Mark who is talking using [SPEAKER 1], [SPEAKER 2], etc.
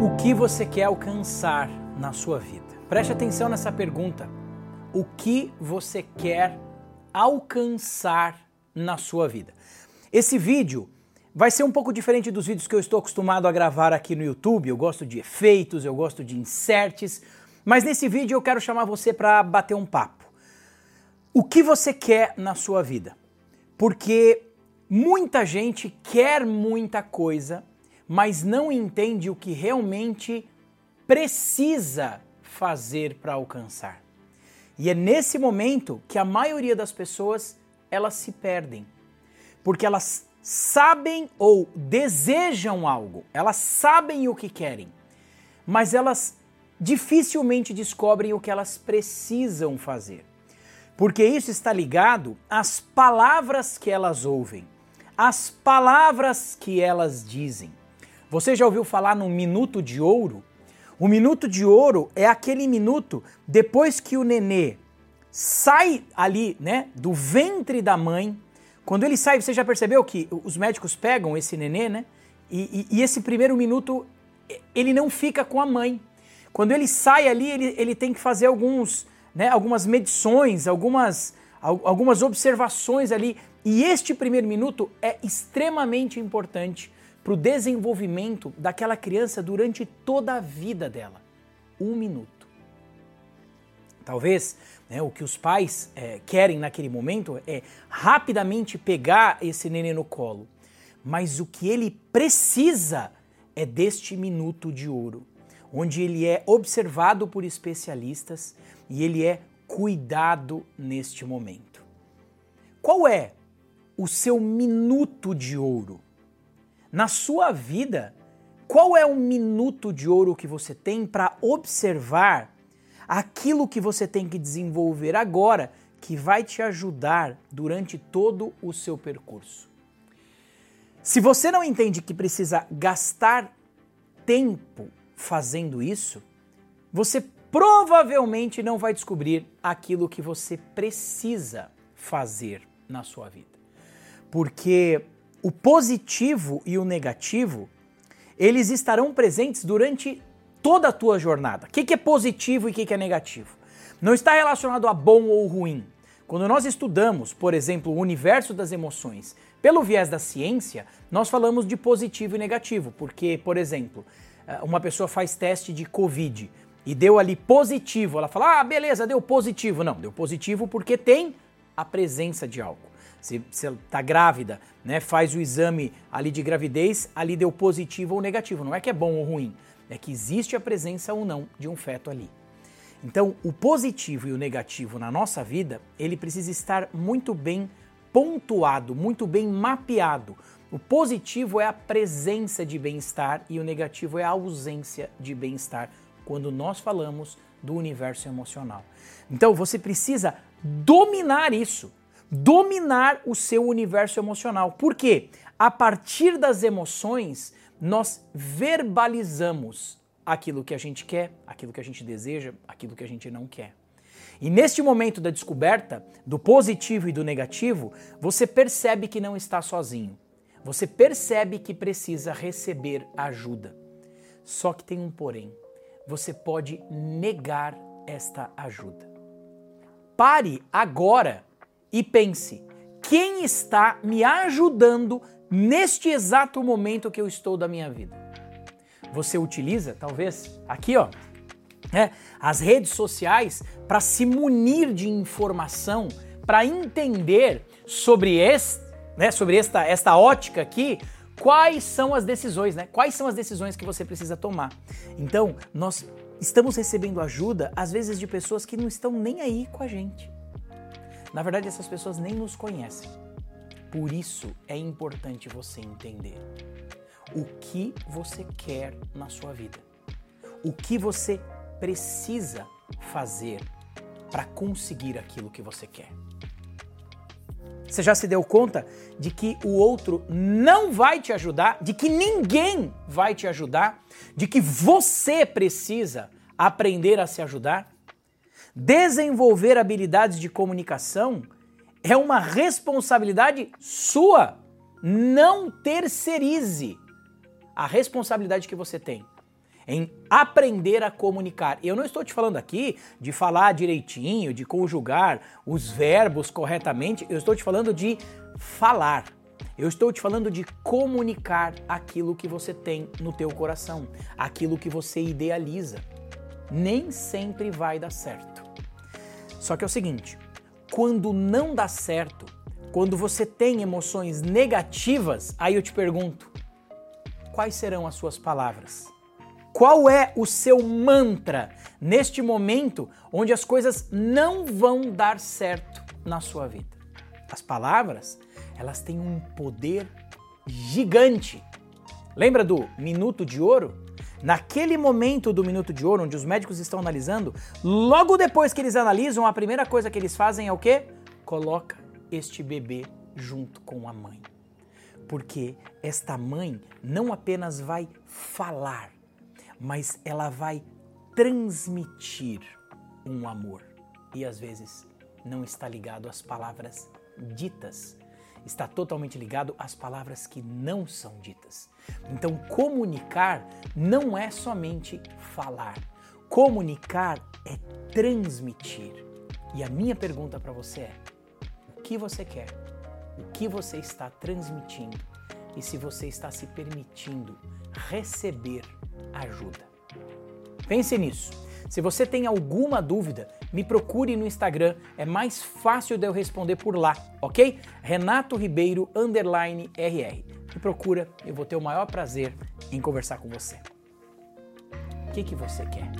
[SPEAKER 1] O que você quer alcançar na sua vida? Preste atenção nessa pergunta. O que você quer alcançar na sua vida? Esse vídeo vai ser um pouco diferente dos vídeos que eu estou acostumado a gravar aqui no YouTube. Eu gosto de efeitos, eu gosto de inserts, mas nesse vídeo eu quero chamar você para bater um papo. O que você quer na sua vida? Porque muita gente quer muita coisa, mas não entende o que realmente precisa fazer para alcançar. E é nesse momento que a maioria das pessoas elas se perdem. Porque elas sabem ou desejam algo, elas sabem o que querem, mas elas dificilmente descobrem o que elas precisam fazer. Porque isso está ligado às palavras que elas ouvem, às palavras que elas dizem. Você já ouviu falar no minuto de ouro? O minuto de ouro é aquele minuto depois que o nenê sai ali, né, do ventre da mãe. Quando ele sai, você já percebeu que os médicos pegam esse nenê, né? E, e, e esse primeiro minuto ele não fica com a mãe. Quando ele sai ali, ele, ele tem que fazer alguns, né, algumas medições, algumas, algumas observações ali. E este primeiro minuto é extremamente importante para o desenvolvimento daquela criança durante toda a vida dela. Um minuto. Talvez né, o que os pais é, querem naquele momento é rapidamente pegar esse neném no colo. Mas o que ele precisa é deste minuto de ouro onde ele é observado por especialistas e ele é cuidado neste momento. Qual é o seu minuto de ouro? Na sua vida, qual é o minuto de ouro que você tem para observar aquilo que você tem que desenvolver agora que vai te ajudar durante todo o seu percurso? Se você não entende que precisa gastar tempo fazendo isso, você provavelmente não vai descobrir aquilo que você precisa fazer na sua vida. Porque o positivo e o negativo, eles estarão presentes durante toda a tua jornada. O que é positivo e o que é negativo? Não está relacionado a bom ou ruim. Quando nós estudamos, por exemplo, o universo das emoções, pelo viés da ciência, nós falamos de positivo e negativo, porque, por exemplo, eh, uma pessoa faz teste de Covid e deu ali positivo, ela fala, ah, beleza, deu positivo. Não, deu positivo porque tem a presença de algo. Se está grávida, né, faz o exame ali de gravidez, ali deu positivo ou negativo. Não é que é bom ou ruim, é que existe a presença ou não de um feto ali. Então, o positivo e o negativo na nossa vida, ele precisa estar muito bem pontuado, muito bem mapeado, o positivo é a presença de bem-estar e o negativo é a ausência de bem-estar quando nós falamos do universo emocional. Então você precisa dominar isso, dominar o seu universo emocional. Por quê? A partir das emoções, nós verbalizamos aquilo que a gente quer, aquilo que a gente deseja, aquilo que a gente não quer. E neste momento da descoberta do positivo e do negativo, você percebe que não está sozinho você percebe que precisa receber ajuda. Só que tem um porém. Você pode negar esta ajuda. Pare agora e pense: quem está me ajudando neste exato momento que eu estou da minha vida? Você utiliza, talvez, aqui ó, é, as redes sociais para se munir de informação, para entender sobre este né, sobre esta, esta ótica aqui, quais são as decisões, né? Quais são as decisões que você precisa tomar. Então, nós estamos recebendo ajuda, às vezes, de pessoas que não estão nem aí com a gente. Na verdade, essas pessoas nem nos conhecem. Por isso é importante você entender o que você quer na sua vida. O que você precisa fazer para conseguir aquilo que você quer. Você já se deu conta de que o outro não vai te ajudar, de que ninguém vai te ajudar, de que você precisa aprender a se ajudar? Desenvolver habilidades de comunicação é uma responsabilidade sua. Não terceirize a responsabilidade que você tem. em aprender a comunicar. Eu não estou te falando aqui de falar direitinho, de conjugar os verbos corretamente, eu estou te falando de falar. Eu estou te falando de comunicar aquilo que você tem no teu coração, aquilo que você idealiza. Nem sempre vai dar certo. Só que é o seguinte, quando não dá certo, quando você tem emoções negativas, aí eu te pergunto, quais serão as suas palavras? Qual é o seu mantra neste momento onde as coisas não vão dar certo na sua vida? As palavras, elas têm um poder gigante. Lembra do minuto de ouro? Naquele momento do minuto de ouro, onde os médicos estão analisando, logo depois que eles analisam, a primeira coisa que eles fazem é o quê? Coloca este bebê junto com a mãe. Porque esta mãe não apenas vai falar, mas ela vai transmitir um amor. E às vezes não está ligado às palavras ditas, está totalmente ligado às palavras que não são ditas. Então, comunicar não é somente falar. Comunicar é transmitir. E a minha pergunta para você é: o que você quer? O que você está transmitindo? E se você está se permitindo receber ajuda? Pense nisso. Se você tem alguma dúvida, me procure no Instagram, é mais fácil de eu responder por lá, ok? Renato Ribeiro underline RR. Me procura, eu vou ter o maior prazer em conversar com você. O que, que você quer?